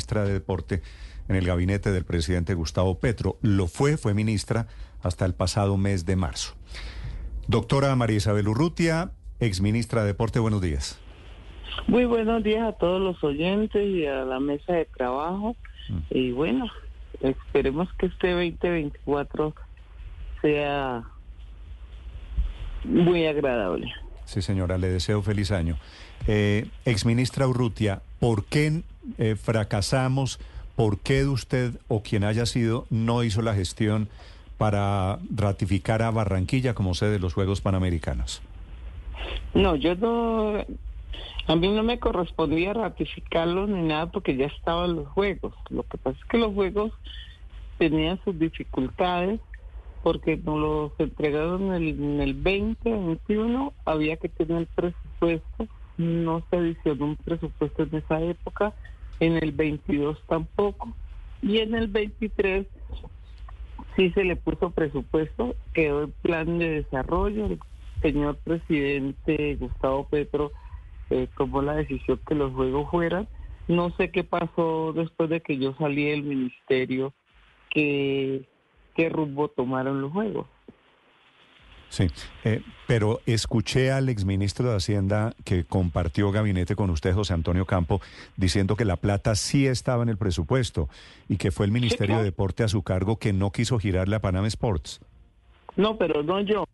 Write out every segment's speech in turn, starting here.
ministra de Deporte en el gabinete del presidente Gustavo Petro. Lo fue, fue ministra hasta el pasado mes de marzo. Doctora María Isabel Urrutia, exministra de Deporte, buenos días. Muy buenos días a todos los oyentes y a la mesa de trabajo. Mm. Y bueno, esperemos que este 2024 sea muy agradable. Sí, señora, le deseo feliz año. Eh, exministra Urrutia, ¿por qué eh, fracasamos? ¿Por qué usted o quien haya sido no hizo la gestión para ratificar a Barranquilla como sede de los Juegos Panamericanos? No, yo no, a mí no me correspondía ratificarlo ni nada porque ya estaban los Juegos. Lo que pasa es que los Juegos tenían sus dificultades porque nos los entregaron en el, 20, 21, había que tener presupuesto, no se adicionó un presupuesto en esa época, en el 22 tampoco, y en el 23 sí se le puso presupuesto, quedó el plan de desarrollo, el señor presidente Gustavo Petro eh, tomó la decisión que los juegos fueran, no sé qué pasó después de que yo salí del ministerio, que qué rumbo tomaron los juegos. Sí, eh, pero escuché al exministro de Hacienda que compartió gabinete con usted, José Antonio Campo, diciendo que la plata sí estaba en el presupuesto y que fue el Ministerio de Deporte a su cargo que no quiso girarle a Panam Sports. No, pero no yo.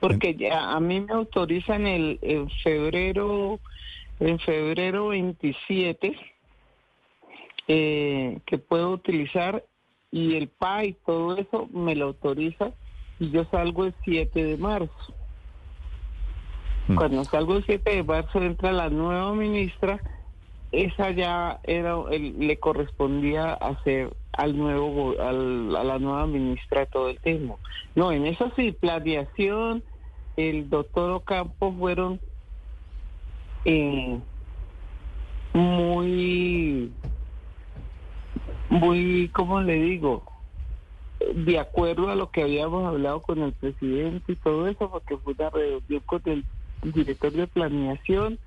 Porque ya a mí me autorizan el en febrero, en febrero 27, eh, que puedo utilizar y el PA y todo eso me lo autoriza y yo salgo el 7 de marzo. Mm. Cuando salgo el 7 de marzo entra la nueva ministra, esa ya era le correspondía hacer al nuevo a la nueva ministra todo el tema. No, en eso sí, planeación, el doctor Ocampo fueron eh, muy muy, ¿cómo le digo? De acuerdo a lo que habíamos hablado con el presidente y todo eso, porque fue una reunión con el director de planeación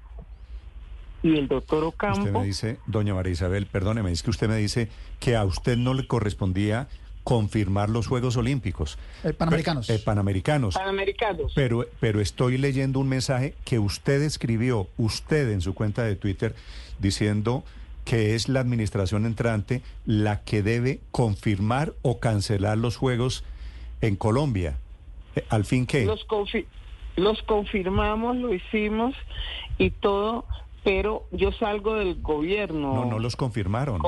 y el doctor Ocampo. Usted me dice, doña María Isabel, perdóneme, es que usted me dice que a usted no le correspondía confirmar los Juegos Olímpicos. Eh, panamericanos. Eh, panamericanos. Panamericanos. Pero, pero estoy leyendo un mensaje que usted escribió, usted en su cuenta de Twitter, diciendo que es la administración entrante la que debe confirmar o cancelar los juegos en Colombia. Eh, ¿Al fin qué? Los, los confirmamos, lo hicimos y todo, pero yo salgo del gobierno. No, no los confirmaron.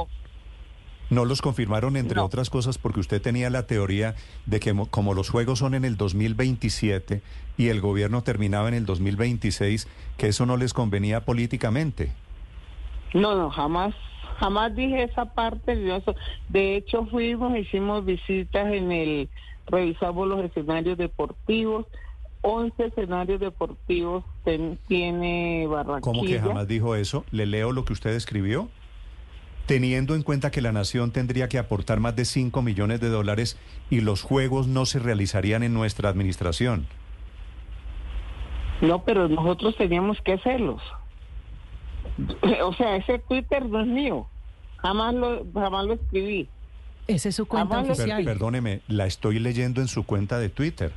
no los confirmaron, entre otras cosas, porque usted tenía la teoría de que como los juegos son en el 2027 y el gobierno terminaba en el 2026, que eso no les convenía políticamente. No, no, jamás, jamás dije esa parte. De hecho, fuimos, hicimos visitas en el, revisamos los escenarios deportivos. 11 escenarios deportivos tiene Barranquilla. ¿Cómo que jamás dijo eso? Le leo lo que usted escribió. Teniendo en cuenta que la nación tendría que aportar más de 5 millones de dólares y los juegos no se realizarían en nuestra administración. No, pero nosotros teníamos que hacerlos. O sea, ese Twitter no es mío. Jamás lo, jamás lo escribí. Esa es su cuenta oficial. perdóneme, la estoy leyendo en su cuenta de Twitter.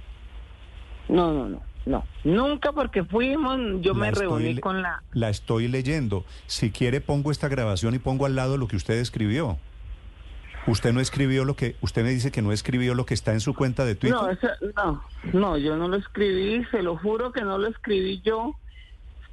No, no, no. No, nunca porque fuimos, yo me reuní con la... La estoy leyendo. Si quiere pongo esta grabación y pongo al lado lo que usted escribió. Usted no escribió lo que, usted me dice que no escribió lo que está en su cuenta de Twitter. No, no, no, yo no lo escribí, se lo juro que no lo escribí yo.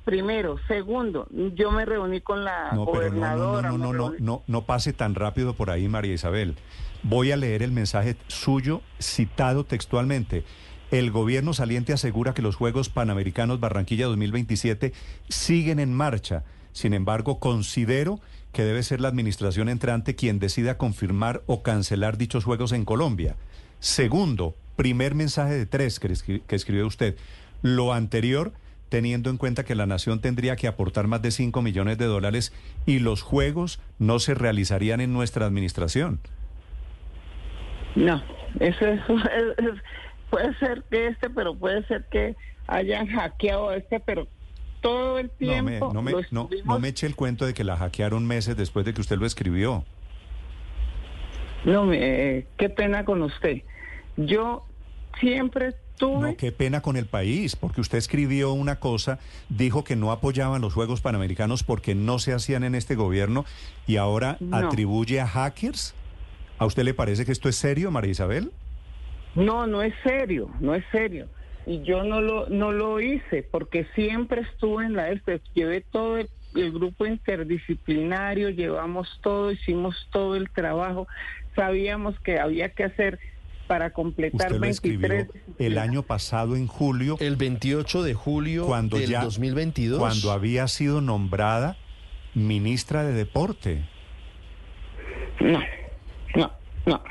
Primero, segundo, yo me reuní con la gobernadora. no, no, no, no, no, no pase tan rápido por ahí, María Isabel. Voy a leer el mensaje suyo citado textualmente. El gobierno saliente asegura que los Juegos Panamericanos Barranquilla 2027 siguen en marcha. Sin embargo, considero que debe ser la administración entrante quien decida confirmar o cancelar dichos Juegos en Colombia. Segundo, primer mensaje de tres que, que escribió usted. Lo anterior teniendo en cuenta que la nación tendría que aportar más de 5 millones de dólares y los juegos no se realizarían en nuestra administración. No, eso, es, puede ser que este, pero puede ser que hayan hackeado este, pero todo el tiempo. No me, no, no, me eche el cuento de que la hackearon meses después de que usted lo escribió. No, me, qué pena con usted. Yo siempre. No, qué pena con el país, porque usted escribió una cosa, dijo que no apoyaban los Juegos Panamericanos porque no se hacían en este gobierno y ahora atribuye a hackers. ¿A usted le parece que esto es serio, María Isabel? No, no es serio, no es serio. Y yo no lo, no lo hice porque siempre estuve en la este, llevé todo el, grupo interdisciplinario, llevamos todo, hicimos todo el trabajo, sabíamos que había que hacer para completar Usted el año pasado en julio, el 28 de julio cuando del ya, 2022, cuando había sido nombrada ministra de deporte. No, no, no.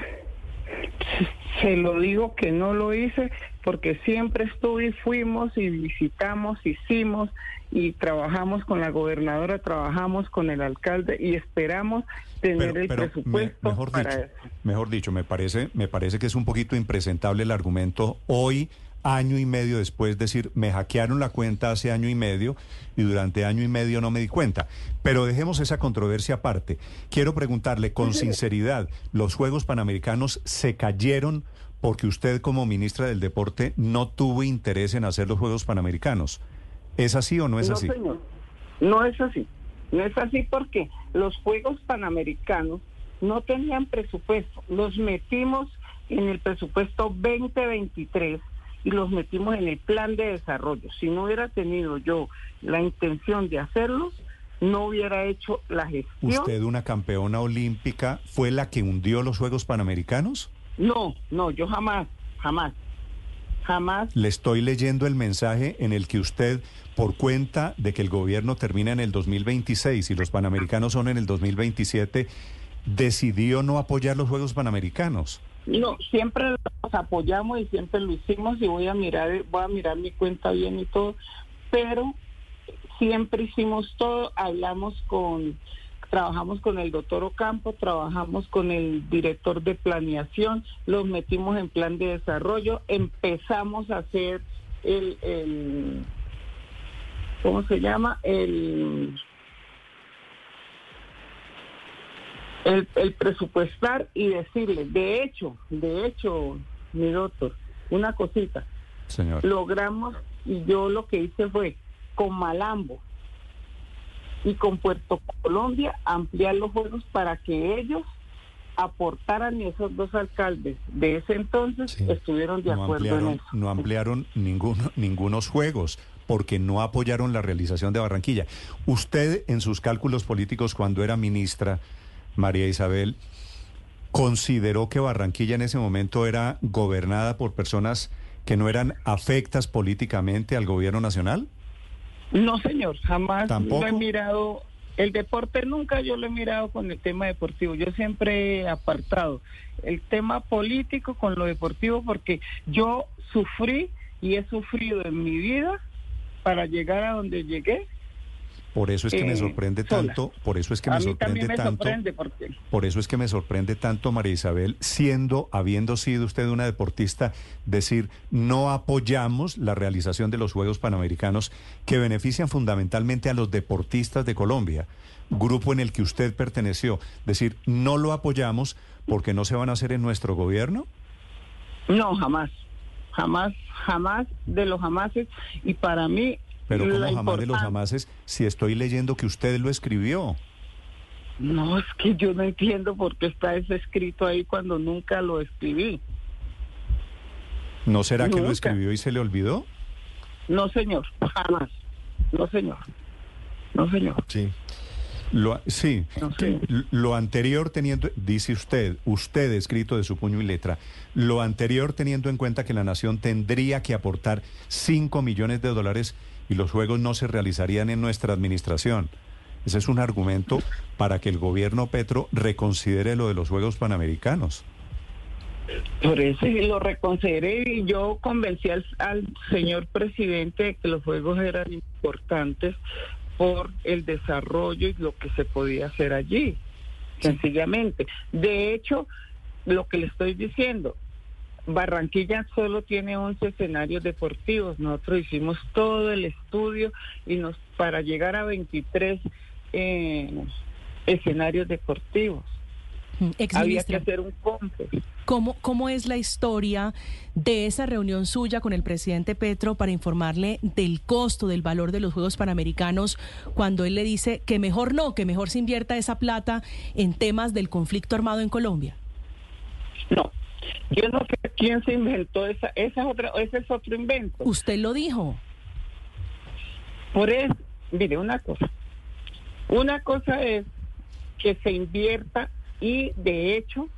Se lo digo que no lo hice porque siempre estuve y fuimos y visitamos, hicimos y trabajamos con la gobernadora, trabajamos con el alcalde y esperamos tener el presupuesto mejor para dicho, eso. Mejor dicho, me parece, me parece que es un poquito impresentable el argumento hoy año y medio después decir, me hackearon la cuenta hace año y medio y durante año y medio no me di cuenta. Pero dejemos esa controversia aparte. Quiero preguntarle con sinceridad, ¿los Juegos Panamericanos se cayeron porque usted como ministra del Deporte no tuvo interés en hacer los Juegos Panamericanos? ¿Es así o no es así? No, señor. No es así. No es así porque los Juegos Panamericanos no tenían presupuesto. Los metimos en el presupuesto 2023 y los metimos en el plan de desarrollo. Si no hubiera tenido yo la intención de hacerlos, no hubiera hecho la gestión. ¿Usted, una campeona olímpica, fue la que hundió los Juegos Panamericanos? No, no, yo jamás, jamás, jamás. Le estoy leyendo el mensaje en el que usted, por cuenta de que el gobierno termina en el 2026 y los Panamericanos son en el 2027, decidió no apoyar los Juegos Panamericanos. No, siempre los apoyamos y siempre lo hicimos y voy a mirar, voy a mirar mi cuenta bien y todo, pero siempre hicimos todo, hablamos con, trabajamos con el doctor Ocampo, trabajamos con el director de planeación, los metimos en plan de desarrollo, empezamos a hacer el, el ¿cómo se llama? El el, presupuestar y decirle, de hecho, de hecho, mi doctor, una cosita. Señor. Logramos, y yo lo que hice fue, con Malambo y con Puerto Colombia, ampliar los juegos para que ellos aportaran y esos dos alcaldes de ese entonces estuvieron de acuerdo en eso. No ampliaron ninguno, ningunos juegos porque no apoyaron la realización de Barranquilla. Usted en sus cálculos políticos cuando era ministra, María Isabel, ¿consideró que Barranquilla en ese momento era gobernada por personas que no eran afectas políticamente al gobierno nacional? No, señor, jamás ¿Tampoco? lo he mirado. El deporte nunca yo lo he mirado con el tema deportivo. Yo siempre he apartado el tema político con lo deportivo porque yo sufrí y he sufrido en mi vida para llegar a donde llegué por eso es que me eh, sorprende tanto, por eso es que me sorprende tanto. Por eso es que me sorprende tanto, María Isabel, siendo, habiendo sido usted una deportista, decir no apoyamos la realización de los Juegos Panamericanos que benefician fundamentalmente a los deportistas de Colombia, grupo en el que usted perteneció. Decir, no lo apoyamos porque no se van a hacer en nuestro gobierno. No, jamás, jamás, jamás de los jamases. Y para mí pero ¿cómo jamás de los jamases si estoy leyendo que usted lo escribió? No, es que yo no entiendo por qué está ese escrito ahí cuando nunca lo escribí. ¿No será que lo escribió y se le olvidó? No, señor, jamás. No, señor. No, señor. Sí. Lo, sí, lo anterior teniendo, dice usted, usted escrito de su puño y letra, lo anterior teniendo en cuenta que la nación tendría que aportar 5 millones de dólares y los juegos no se realizarían en nuestra administración. Ese es un argumento para que el gobierno Petro reconsidere lo de los Juegos Panamericanos. Por eso lo reconsideré y yo convencí al, señor presidente de que los Juegos eran importantes por el desarrollo y lo que se podía hacer allí, sencillamente. De hecho, lo que le estoy diciendo, Barranquilla solo tiene 11 escenarios deportivos. Nosotros hicimos todo el estudio y nos para llegar a 23 eh, escenarios deportivos. Mm, Había que hacer un complejo. ¿Cómo, ¿Cómo es la historia de esa reunión suya con el presidente Petro para informarle del costo, del valor de los Juegos Panamericanos, cuando él le dice que mejor no, que mejor se invierta esa plata en temas del conflicto armado en Colombia? No, yo no sé quién se inventó esa, esa otra, ese es otro invento. Usted lo dijo. Por eso, mire, una cosa. Una cosa es que se invierta y de hecho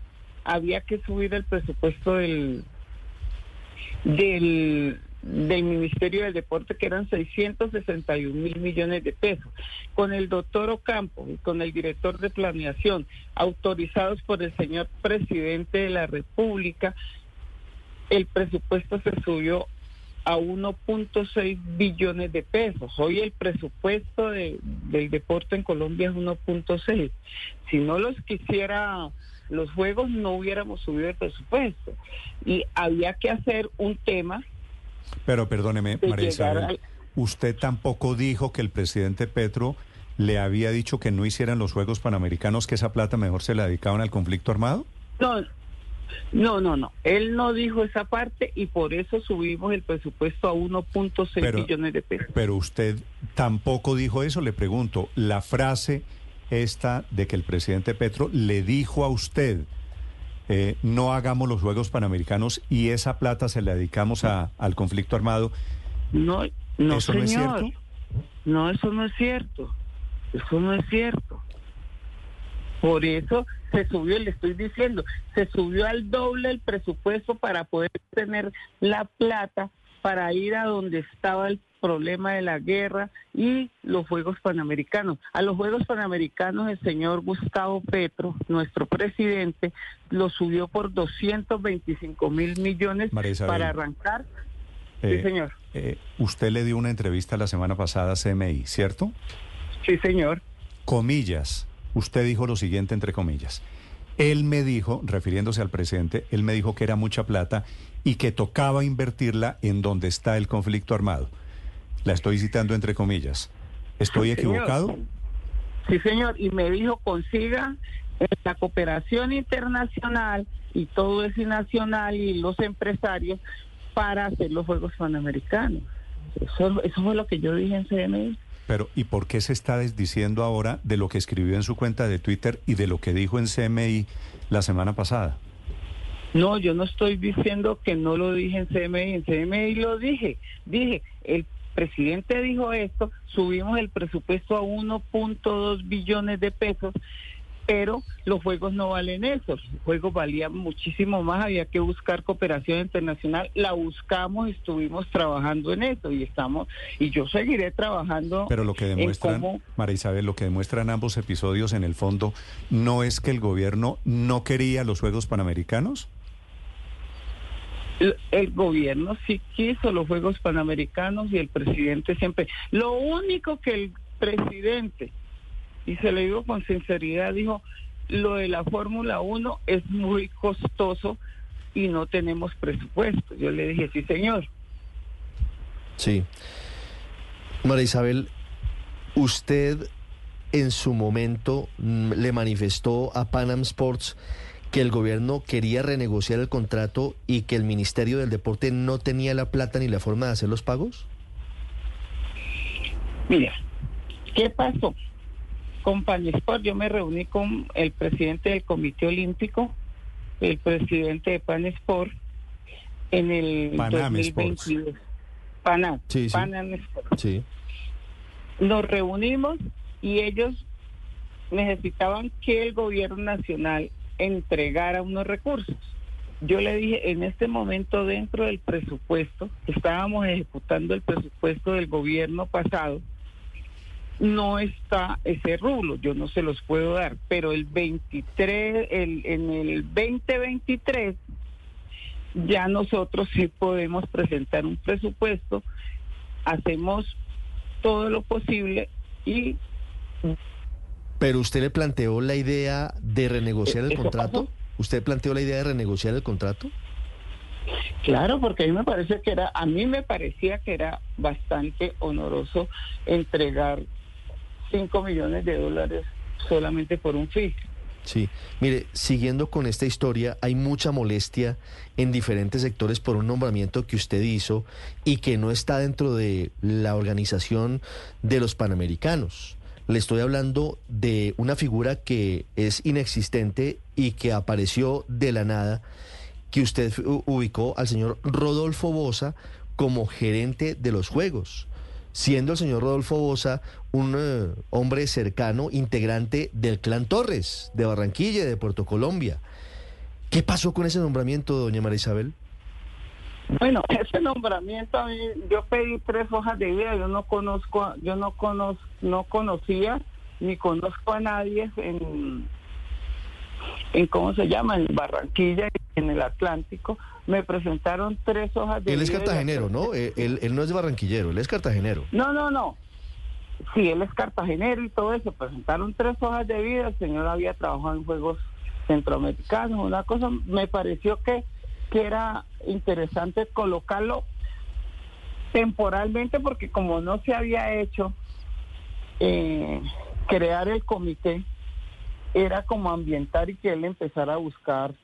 había que subir el presupuesto del, del, del Ministerio del Deporte, que eran 661 mil millones de pesos. Con el doctor Ocampo y con el director de planeación, autorizados por el señor presidente de la República, el presupuesto se subió a 1.6 billones de pesos. Hoy el presupuesto de, del deporte en Colombia es 1.6. Si no los quisiera los juegos, no hubiéramos subido el presupuesto. Y había que hacer un tema. Pero perdóneme, María Isabel, usted tampoco dijo que el presidente Petro le había dicho que no hicieran los Juegos Panamericanos, que esa plata mejor se la dedicaban al conflicto armado. No, no, no, no. Él no dijo esa parte y por eso subimos el presupuesto a 1.6 billones de pesos. Pero usted tampoco dijo eso, le pregunto. La frase esta de que el presidente Petro le dijo a usted, eh, no hagamos los Juegos Panamericanos y esa plata se la dedicamos a, al conflicto armado. No, no, ¿Eso señor. no es cierto? No, eso no es cierto. Eso no es cierto. Por eso se subió, le estoy diciendo, se subió al doble el presupuesto para poder tener la plata para ir a donde estaba el problema de la guerra y los Juegos Panamericanos. A los Juegos Panamericanos el señor Gustavo Petro, nuestro presidente, lo subió por 225 mil millones para arrancar. sí, Eh, señor. eh, usted le dio una entrevista la semana pasada a CMI, ¿cierto? Sí, señor. Comillas. Usted dijo lo siguiente entre comillas. Él me dijo, refiriéndose al presidente, él me dijo que era mucha plata y que tocaba invertirla en donde está el conflicto armado. La estoy citando entre comillas. ¿Estoy Sí, señor. equivocado? Sí, señor. Y me dijo, consiga la cooperación internacional y todo es nacional y los empresarios para hacer los Juegos Panamericanos. Eso, eso fue lo que yo dije en CNI. Pero, ¿y por qué se está desdiciendo ahora de lo que escribió en su cuenta de Twitter y de lo que dijo en CMI la semana pasada? No, yo no estoy diciendo que no lo dije en CMI, en CMI lo dije. Dije, el presidente dijo esto, subimos el presupuesto a 1.2 billones de pesos, pero los juegos no valen eso. Los juegos valían muchísimo más, había que buscar cooperación internacional, la buscamos, estuvimos trabajando en eso y estamos, y yo seguiré trabajando. Pero lo que demuestran, cómo- María Isabel, lo que demuestran ambos episodios en el fondo, ¿no es que el gobierno no quería los Juegos Panamericanos? El, gobierno sí quiso los Juegos Panamericanos y el presidente siempre. Lo único que el presidente, y se lo digo con sinceridad, dijo, lo de la Fórmula 1 es muy costoso y no tenemos presupuesto. Yo le dije, sí, señor. Sí. María Isabel, usted en su momento mm, le manifestó a Panam Sports que el gobierno quería renegociar el contrato y que el Ministerio del Deporte no tenía la plata ni la forma de hacer los pagos? Mira, ¿qué pasó? Con Panesport yo me reuní con el presidente del Comité Olímpico, el presidente de Panesport, en el Panam 2022. Panam, Sí, sí. Panam Sport. Sí. Nos reunimos y ellos necesitaban que el gobierno nacional entregara unos recursos. Yo le dije, en este momento dentro del presupuesto, estábamos ejecutando el presupuesto del gobierno pasado, no está ese rublo, yo no se los puedo dar, pero el 23, el, en el 2023 ya nosotros sí podemos presentar un presupuesto, hacemos todo lo posible y Pero usted le planteó la idea de renegociar el ¿Eso contrato? pasó? ¿Usted planteó la idea de renegociar el contrato? Claro, porque a mí me parece que era, a mí me parecía que era bastante honoroso entregar 5 millones de dólares solamente por un fee. Sí, mire, siguiendo con esta historia, hay mucha molestia en diferentes sectores por un nombramiento que usted hizo y que no está dentro de la organización de los Panamericanos. Le estoy hablando de una figura que es inexistente y que apareció de la nada, que usted ubicó al señor Rodolfo Bosa como gerente de los Juegos siendo el señor Rodolfo Bosa un eh, hombre cercano, integrante del clan Torres, de Barranquilla, de Puerto Colombia. ¿Qué pasó con ese nombramiento, doña María Isabel? Bueno, ese nombramiento a mí, yo pedí tres hojas de vida, yo no conozco, yo no conozco, no conocía ni conozco a nadie en, en cómo se llama, en Barranquilla, en el Atlántico, me presentaron tres hojas de Él es cartagenero, ¿no? Eh, él, él, no es barranquillero, él es cartagenero. No, no, no. Sí, él es cartagenero y todo eso. Presentaron tres hojas de vida. El señor había trabajado en Juegos Centroamericanos. Una cosa me pareció que, que era interesante colocarlo temporalmente porque como no se había hecho eh, crear el comité, era como ambientar y que él empezara a buscar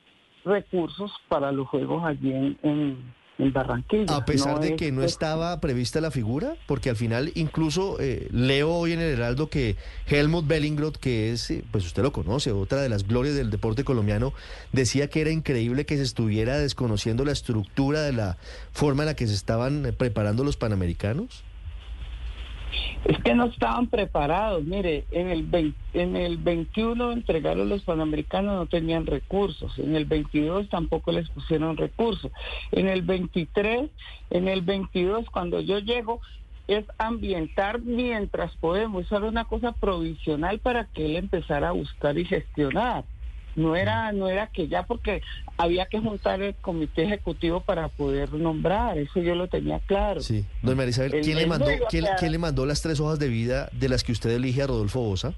recursos para los juegos allí en, Barranquilla. A pesar de que no estaba prevista la figura, porque al final incluso eh, leo hoy en el Heraldo que Helmut Bellingroth, que es, eh, pues usted lo conoce, otra de las glorias del deporte colombiano, decía que era increíble que se estuviera desconociendo la estructura de la forma en la que se estaban eh, preparando los panamericanos. Es que no estaban preparados. Mire, en el, en el 21 entregaron los panamericanos, no tenían recursos. En el 22 tampoco les pusieron recursos. En el 23, en el 22, cuando yo llego, es ambientar mientras podemos. Eso era una cosa provisional para que él empezara a buscar y gestionar. No era, no era que ya porque había que juntar el comité ejecutivo para poder nombrar, eso yo lo tenía claro. Sí. Don Marisabel, ¿quién, le mandó, ¿quién, le mandó las tres hojas de vida de las que usted elige a Rodolfo Bosa?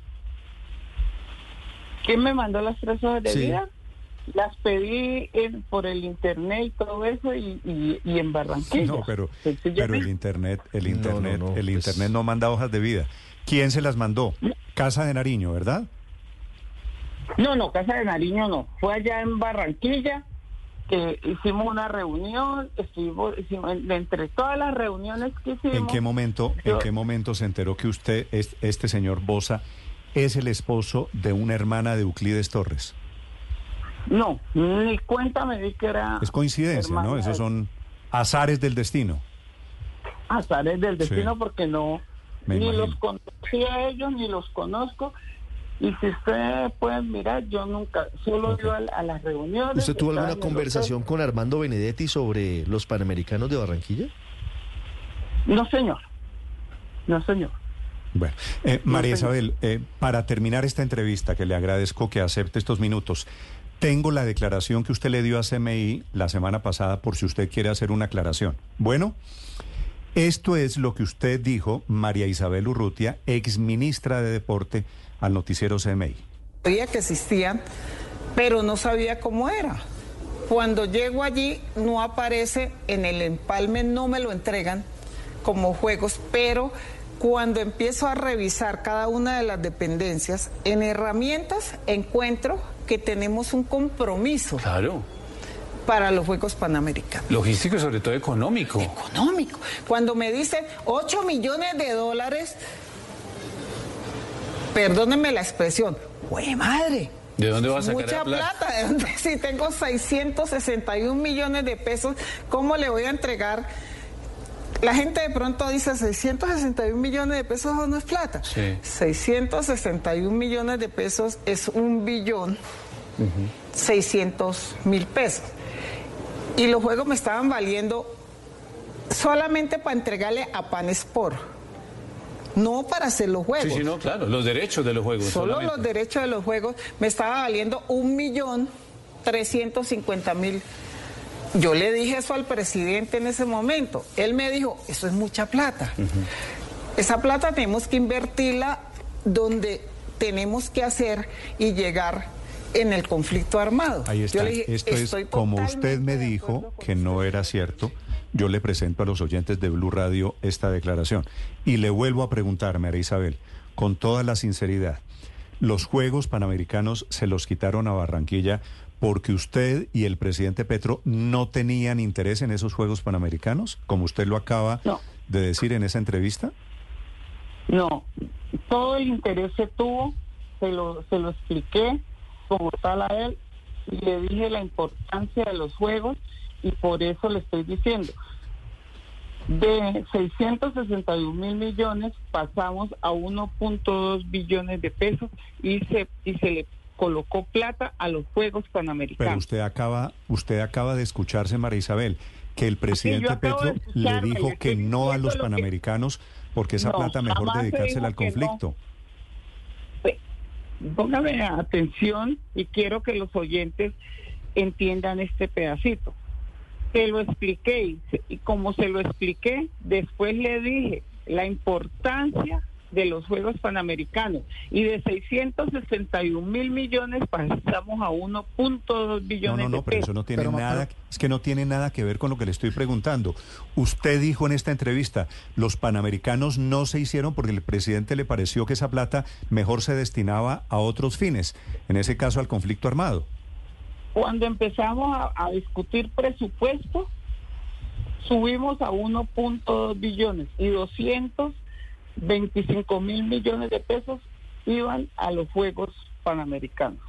¿Quién me mandó las tres hojas de vida? Las pedí en, por el internet y todo eso y, en Barranquilla. No, pero, pero el internet, el internet, el pues internet no manda hojas de vida. ¿Quién se las mandó? Casa de Nariño, ¿verdad? No, no, Casa de Nariño no. Fue allá en Barranquilla que hicimos una reunión, estuvimos, entre todas las reuniones que hicimos. ¿En qué momento, en qué momento se enteró que usted, este señor Bosa, es el esposo de una hermana de Euclides Torres? No, ni cuenta me di que era. Es coincidencia, ¿no? Esos son azares del destino. Azares del destino porque no, ni los conocí a ellos ni los conozco y si ustedes pueden mirar, yo nunca, solo okay. a, las reuniones. ¿Usted tuvo alguna conversación con Armando Benedetti sobre los Panamericanos de Barranquilla? No, señor. No, señor. Bueno, eh, María Isabel, eh, para terminar esta entrevista, que le agradezco que acepte estos minutos, tengo la declaración que usted le dio a CMI la semana pasada por si usted quiere hacer una aclaración. Bueno, esto es lo que usted dijo, María Isabel Urrutia, ex ministra de Deporte, al noticiero CMI. Sabía que existían, pero no sabía cómo era. Cuando llego allí no aparece en el empalme, no me lo entregan como juegos, pero cuando empiezo a revisar cada una de las dependencias, en herramientas encuentro que tenemos un compromiso. Claro para los Juegos Panamericanos. Logístico y sobre todo económico. Económico. Cuando me dicen 8 millones de dólares, perdónenme la expresión, ¡güey madre! ¿De dónde vas a sacar Mucha plata? ¿De dónde? Si tengo 661 millones de pesos, ¿cómo le voy a entregar? La gente de pronto dice 661 millones de pesos no es plata. Sí. 661 millones de pesos es un billón 600 mil pesos. Y los juegos me estaban valiendo solamente para entregarle a Panesport no para hacer los juegos. Sí, sí, no, claro, los derechos de los juegos. Solo los derechos de los juegos me estaba valiendo un millón trescientos cincuenta mil. Yo le dije eso al presidente en ese momento. Él me dijo, eso es mucha plata. Esa plata tenemos que invertirla donde tenemos que hacer y llegar en el conflicto armado. Ahí está. Yo le dije, Esto es "Estoy como usted me dijo que no usted". era cierto. Yo le presento a los oyentes de Blue Radio esta declaración. Y le vuelvo a preguntar, María Isabel, con toda la sinceridad, ¿los Juegos Panamericanos se los quitaron a Barranquilla porque usted y el presidente Petro no tenían interés en esos Juegos Panamericanos, como usted lo acaba No. de decir en esa entrevista? No, todo el interés se tuvo, se lo, se lo expliqué como tal a él y le dije la importancia de los juegos y por eso le estoy diciendo. De 661 mil millones pasamos a 1.2 billones de pesos y se, y se le colocó plata a los Juegos Pero Panamericanos. usted acaba, usted acaba de escucharse, María Isabel, que el presidente Petro le dijo que no a los lo que- panamericanos porque esa No, plata mejor dedicársela al no. Póngame atención y quiero que los oyentes entiendan este pedacito. Se lo expliqué y como se lo expliqué, después le dije la importancia de los Juegos Panamericanos y de 661 mil millones pasamos a 1.2 No, billones no, no, de pero pesos. eso no tiene Pero, nada, pero- es que no tiene nada que ver con lo que le estoy preguntando. Usted dijo en esta entrevista, los panamericanos no se hicieron porque el presidente le pareció que esa plata mejor se destinaba a otros fines, en ese caso al conflicto armado. Cuando empezamos a, a discutir presupuesto, subimos a 1.2 billones y 225 mil millones de pesos iban a los Juegos Panamericanos.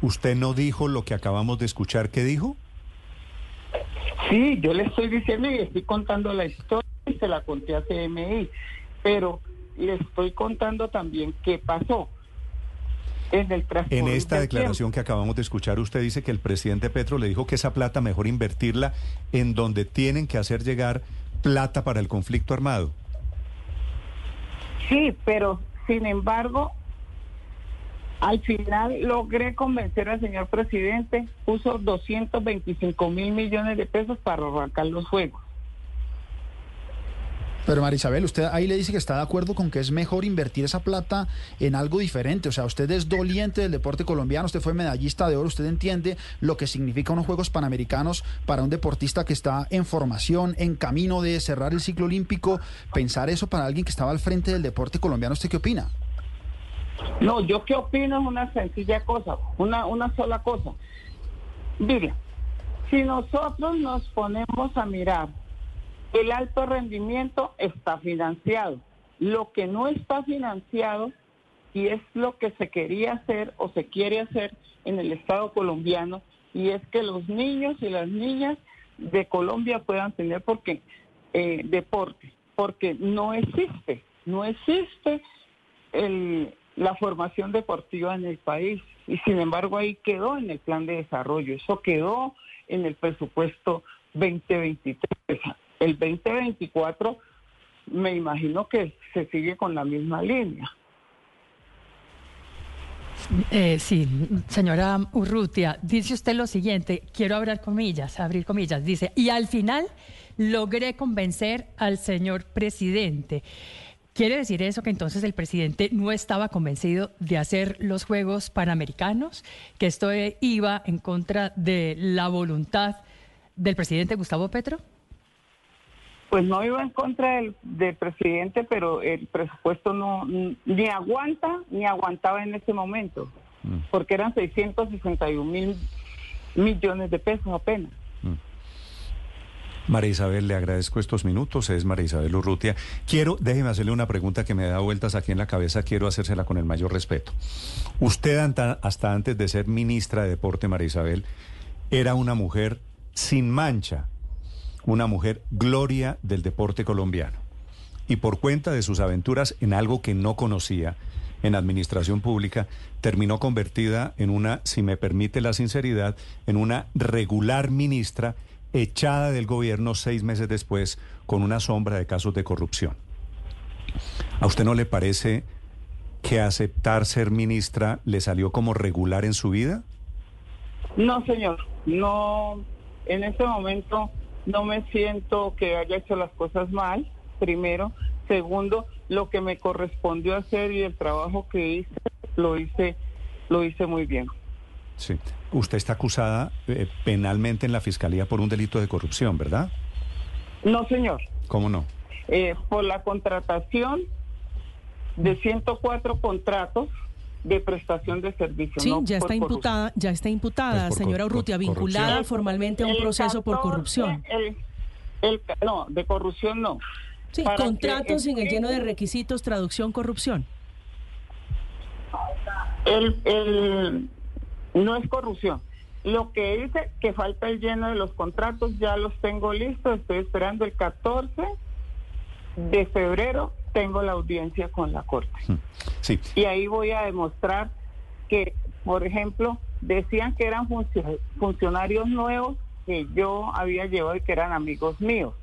¿Usted no dijo lo que acabamos de escuchar que dijo? Sí, yo le estoy diciendo y estoy contando la historia y se la conté a CMI, pero le estoy contando también qué pasó en el transcurso En esta declaración que acabamos de escuchar, usted dice que el presidente Petro le dijo que esa plata mejor invertirla en donde tienen que hacer llegar plata para el conflicto armado. Sí, pero sin embargo, al final logré convencer al señor presidente, puso 225 mil millones de pesos para arrancar los juegos. Pero Marisabel, usted ahí le dice que está de acuerdo con que es mejor invertir esa plata en algo diferente. O sea, usted es doliente del deporte colombiano, usted fue medallista de oro, usted entiende lo que significa unos Juegos Panamericanos para un deportista que está en formación, en camino de cerrar el ciclo olímpico. Pensar eso para alguien que estaba al frente del deporte colombiano, ¿usted qué opina? No, yo qué opino es una sencilla cosa, una, una sola cosa. Mire, si nosotros nos ponemos a mirar, el alto rendimiento está financiado. Lo que no está financiado, y es lo que se quería hacer o se quiere hacer en el Estado colombiano, y es que los niños y las niñas de Colombia puedan tener porque eh, deporte, porque no existe, no existe el, la formación deportiva en el país y sin embargo ahí quedó en el plan de desarrollo, eso quedó en el presupuesto 2023. El 2024 me imagino que se sigue con la misma línea. Eh, sí, señora Urrutia, dice usted lo siguiente, quiero abrir comillas, abrir comillas, dice, y al final logré convencer al señor presidente. ¿Quiere decir eso que entonces el presidente no estaba convencido de hacer los Juegos Panamericanos? ¿Que esto iba en contra de la voluntad del presidente Gustavo Petro? Pues no iba en contra del, del presidente, pero el presupuesto no ni aguanta ni aguantaba en ese momento, porque eran 661 mil millones de pesos apenas. María Isabel, le agradezco estos minutos. Es María Isabel Urrutia. Quiero, déjeme hacerle una pregunta que me da vueltas aquí en la cabeza. Quiero hacérsela con el mayor respeto. Usted, hasta antes de ser ministra de Deporte, María Isabel, era una mujer sin mancha, una mujer gloria del deporte colombiano. Y por cuenta de sus aventuras en algo que no conocía, en administración pública, terminó convertida en una, si me permite la sinceridad, en una regular ministra echada del gobierno seis meses después con una sombra de casos de corrupción. ¿A usted no le parece que aceptar ser ministra le salió como regular en su vida? No, señor, no, en este momento no me siento que haya hecho las cosas mal, primero. Segundo, lo que me correspondió hacer y el trabajo que hice, lo hice, lo hice muy bien. Sí. Usted está acusada eh, penalmente en la fiscalía por un delito de corrupción, ¿verdad? No, señor. ¿Cómo no? Eh, por la contratación de 104 contratos de prestación de servicios. Sí, no ya está imputada, ya está imputada, Pues señora Urrutia, vinculada corrupción. formalmente a un El proceso por 14, corrupción. el- el- no, de corrupción no. Sí, para contratos sin el lleno de requisitos, traducción, corrupción. El, el- no es corrupción. Lo que dice que falta el lleno de los contratos, ya los tengo listos. Estoy esperando el 14 de febrero. Tengo la audiencia con la Corte. Sí. Y ahí voy a demostrar que, por ejemplo, decían que eran funcio- funcionarios nuevos que yo había llevado y que eran amigos míos.